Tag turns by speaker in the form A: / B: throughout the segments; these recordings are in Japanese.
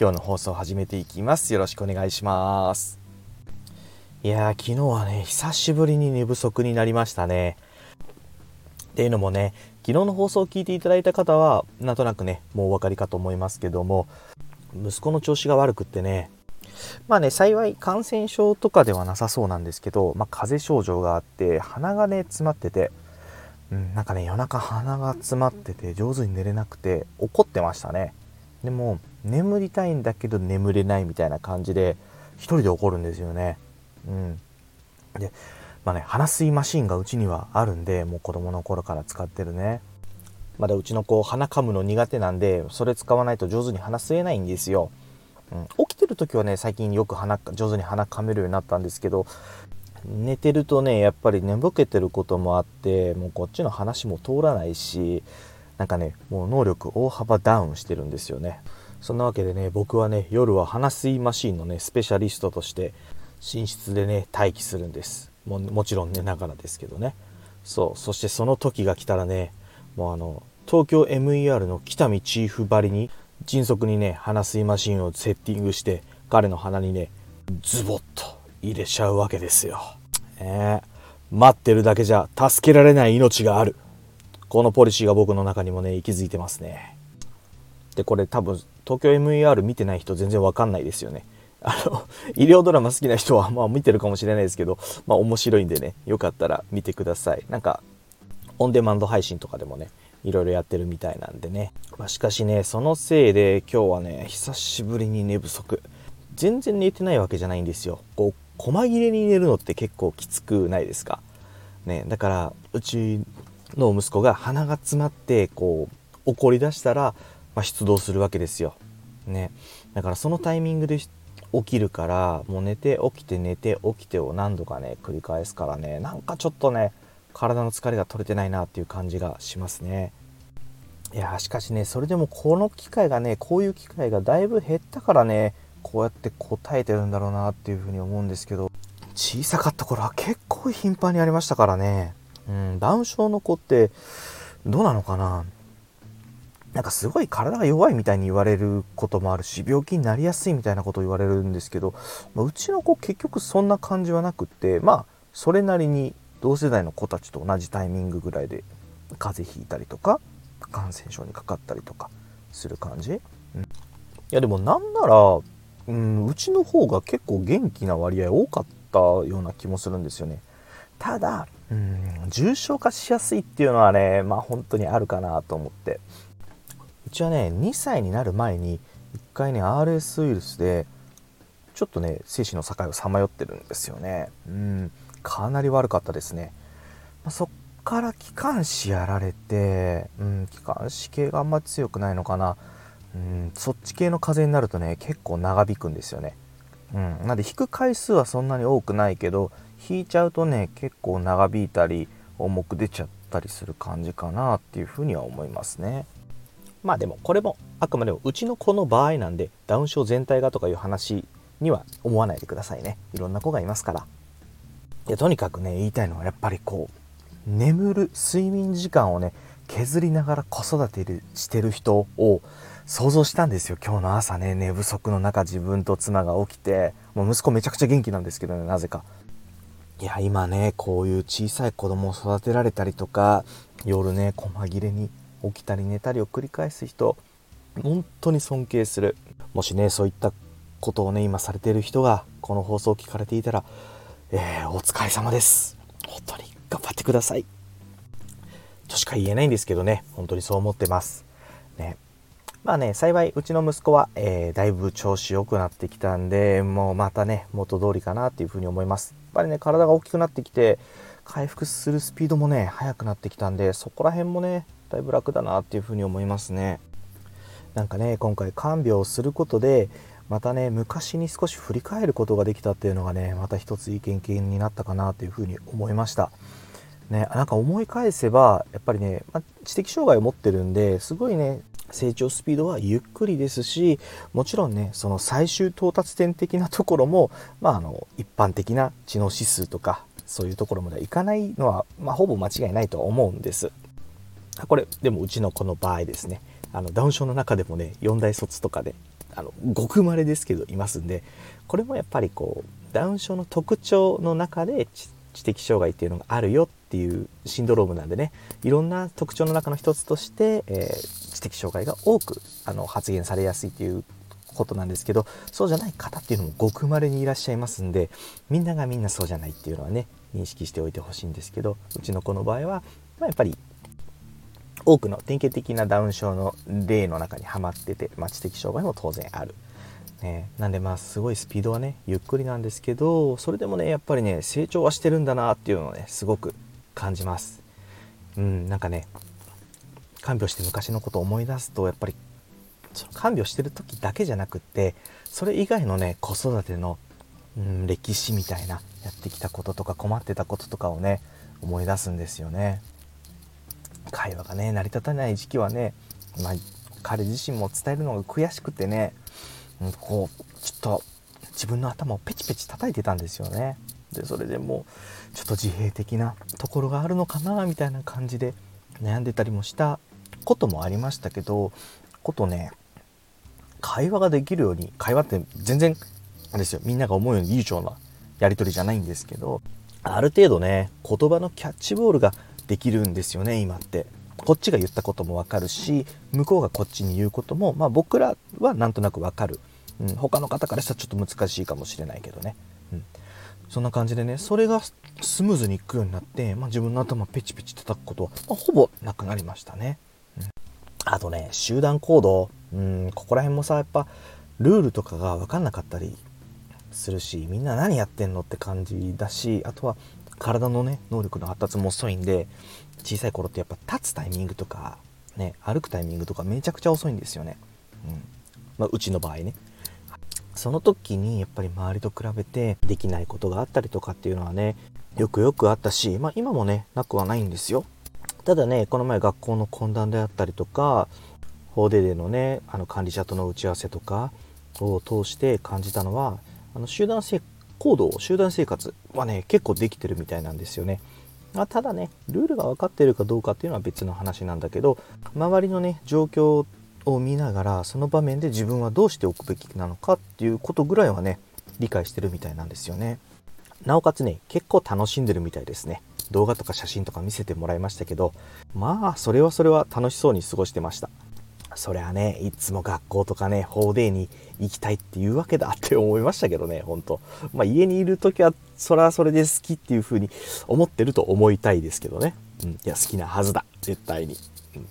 A: 今日の放送を始めていきます。よろしくお願いします。いやー昨日はね久しぶりに寝不足になりましたね。っていうのもね昨日の放送を聞いていただいた方はなんとなくねもうお分かりかと思いますけども息子の調子が悪くってねまあね幸い感染症とかではなさそうなんですけど、まあ、風邪症状があって鼻がね詰まってて、うん、なんかね夜中鼻が詰まってて上手に寝れなくて怒ってましたね。でも眠りたいんだけど眠れないみたいな感じで1人で怒るんですよね。うん。でまあね鼻吸いマシンがうちにはあるんでもう子供の頃から使ってるね。まだうちの子鼻噛むの苦手なんでそれ使わないと上手に鼻吸えないんですよ、うん、起きてる時はね最近よく鼻上手に鼻噛めるようになったんですけど寝てるとねやっぱり寝ぼけてることもあってもうこっちの話も通らないしなんかねもう能力大幅ダウンしてるんですよね。そんなわけでね僕はね夜は鼻吸いマシンのねスペシャリストとして寝室でね待機するんですももちろん寝ながらですけどねそうそしてその時が来たらねもうあの東京 MER の北見チーフばりに迅速にね鼻吸いマシンをセッティングして彼の鼻にねズボッと入れちゃうわけですよ。えー、待ってるだけじゃ助けられない命がある。このポリシーが僕の中にもね息づいてますね。でこれ多分東京 MER 見てない人全然わかんないですよね。あの 医療ドラマ好きな人はまあ見てるかもしれないですけど、まあ面白いんでねよかったら見てください。なんかオンデマンド配信とかでもねいろいろやってるみたいなんでね、まあ、しかしねそのせいで今日はね久しぶりに寝不足全然寝てないわけじゃないんですよこう細切れに寝るのって結構きつくないですか？ねだからうちの息子が鼻が詰まってこう怒り出したら、まあ、出動するわけですよ。ね。だからそのタイミングで起きるからもう寝て起きて寝て起きてを何度かね繰り返すからね。なんかちょっとね体の疲れが取れてないなっていう感じがしますね。いやしかしねそれでもこの機会がねこういう機会がだいぶ減ったからねこうやって答えてるんだろうなっていうふうに思うんですけど小さかった頃は結構頻繁にありましたからね。うんダウン症の子ってどうなのかな？なんかすごい体が弱いみたいに言われることもあるし病気になりやすいみたいなことを言われるんですけど、まあ、うちの子結局そんな感じはなくってまあそれなりに同世代の子たちと同じタイミングぐらいで風邪ひいたりとか感染症にかかったりとかする感じ、うん、いやでもなんなら、うん、うちの方が結構元気な割合多かったような気もするんですよね。ただ、うん、重症化しやすいっていうのはねまあ本当にあるかなと思って。うちはね2歳になる前に1回ね RS ウイルスでちょっとね精子の境をさまよってるんですよねうんかなり悪かったですね。まあ、そっから気管支やられて、うん、気管支系があんま強くないのかな。うん、そっち系の風邪になるとね、結構長引くんですよね。うん、なんで引く回数はそんなに多くないけど、引いちゃうとね、結構長引いたり、重く出ちゃったりする感じかなっていうふうには思いますね。まあでもこれもあくまでもうちの子の場合なんでダウン症全体がとかいう話には思わないでくださいね。いろんな子がいますから。いやとにかくね言いたいのはやっぱりこう眠る睡眠時間をね削りながら子育てしてる人を想像したんですよ今日の朝ね寝不足の中自分と妻が起きてもう息子めちゃくちゃ元気なんですけどねなぜかいや今ねこういう小さい子供を育てられたりとか夜ね細切れに起きたり寝たりを繰り返す人本当に尊敬するもしねそういったことをね今されている人がこの放送を聞かれていたらえー、お疲れ様です。本当に頑張ってください。としか言えないんですけどね、本当にそう思ってます。ね。まあね、幸いうちの息子は、えー、だいぶ調子良くなってきたんで、もうまたね、元通りかなっていうふうに思います。やっぱりね、体が大きくなってきて、回復するスピードもね、速くなってきたんで、そこら辺もね、だいぶ楽だなっていうふうに思いますね。なんかね、今回看病をすることで、またね昔に少し振り返ることができたっていうのがねまた一ついい経験になったかなというふうに思いましたねなんか思い返せばやっぱりね、ま知的障害を持ってるんですごいね成長スピードはゆっくりですしもちろんねその最終到達点的なところも、まあ、あの一般的な知能指数とかそういうところまではいかないのは、まあ、ほぼ間違いないと思うんですこれでもうちのこの場合ですね。あのダウン症の中でもね4大卒とかであのごくまれですけどいますんでこれもやっぱりこうダウン症の特徴の中で知的障害っていうのがあるよっていうシンドロームなんでねいろんな特徴の中の一つとして、えー、知的障害が多くあの発言されやすいということなんですけどそうじゃない方っていうのもごくまれにいらっしゃいますんでみんながみんなそうじゃないっていうのはね認識しておいてほしいんですけどうちの子の場合は、まあ、やっぱり多くの典型的なダウン症の例の中にはまってて、まあ、知的障害も当然ある。ね、なんでまあすごいスピードはねゆっくりなんですけどそれでもねやっぱりね成長はしてるんだなっていうのをねすごく感じますうんなんかね看病して昔のことを思い出すとやっぱりその看病してる時だけじゃなくってそれ以外のね子育ての、うん、歴史みたいなやってきたこととか困ってたこととかをね思い出すんですよね会話がね成り立たない時期はね、まあ、彼自身も伝えるのが悔しくてねうんこうちょっと自分の頭をペチペチ叩いてたんですよね。でそれでもうちょっと自閉的なところがあるのかなみたいな感じで悩んでたりもしたこともありましたけどことね会話ができるように会話って全然あれですよみんなが思うように流暢なやり取りじゃないんですけどある程度ね言葉のキャッチボールができるんですよね今って。こっちが言ったこともわかるし向こうがこっちに言うことも、まあ、僕らはなんとなくわかる、うん、他の方からしたらちょっと難しいかもしれないけどね、うん、そんな感じでねそれがスムーズにいくようになって、まあ、自分の頭ペチペチ叩くことは、まあ、ほぼなくなりましたね、うん、あとね集団行動、うん、ここら辺もさやっぱルールとかが分かんなかったりするしみんな何やってんのって感じだしあとは体のね能力の発達も遅いんで小さい頃ってやっぱ立つタイミングとかね歩くタイミングとかめちゃくちゃ遅いんですよね、うん。まあ、うちの場合ね。その時にやっぱり周りと比べてできないことがあったりとかっていうのはねよくよくあったし、まあ、今もねなくはないんですよ。ただねこの前学校の懇談であったりとか法デでのねあの管理者との打ち合わせとかを通して感じたのはあの集団生行動集団生活はね結構できてるみたいなんですよね。あただねルールが分かってるかどうかっていうのは別の話なんだけど周りのね状況を見ながらその場面で自分はどうしておくべきなのかっていうことぐらいはね理解してるみたいなんですよね。なおかつね結構楽しんでるみたいですね。動画とか写真とか見せてもらいましたけどまあそれはそれは楽しそうに過ごしてました。そりゃねいつも学校とかね法デーに行きたいっていうわけだって思いましたけどねほんとまあ家にいる時はそれはそれで好きっていう風に思ってると思いたいですけどね、うん、いや好きなはずだ絶対に、うん。ま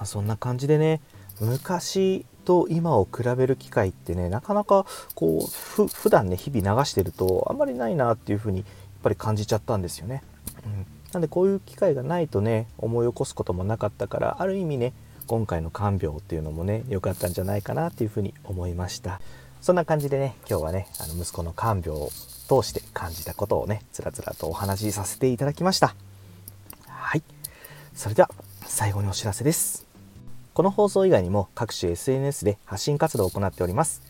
A: あ、そんな感じでね昔と今を比べる機会ってねなかなかこうふ普段ね日々流してるとあんまりないなっていう風にやっぱり感じちゃったんですよね、うん、なんでこういう機会がないとね思い起こすこともなかったからある意味ね今回の看病っていうのもね良かったんじゃないかなっていうふうに思いました。そんな感じでね今日はねあの息子の看病を通して感じたことをねつらつらとお話しさせていただきました。はい。それでは最後にお知らせです。この放送以外にも各種 SNS で発信活動を行っております。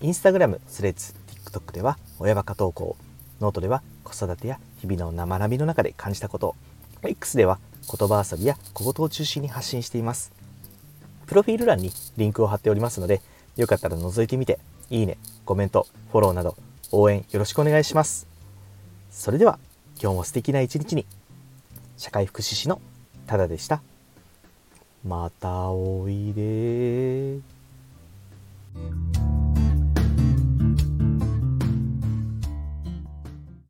A: インスタグラム、スレッズ、TikTok では親バカ投稿ノートでは子育てや日々の学びの中で感じたこと。X では言葉遊びや小言を中心に発信しています。プロフィール欄にリンクを貼っておりますので、よかったら覗いてみて、いいね、コメント、フォローなど応援よろしくお願いします。それでは、今日も素敵な一日に。社会福祉士のタダでした。またおいで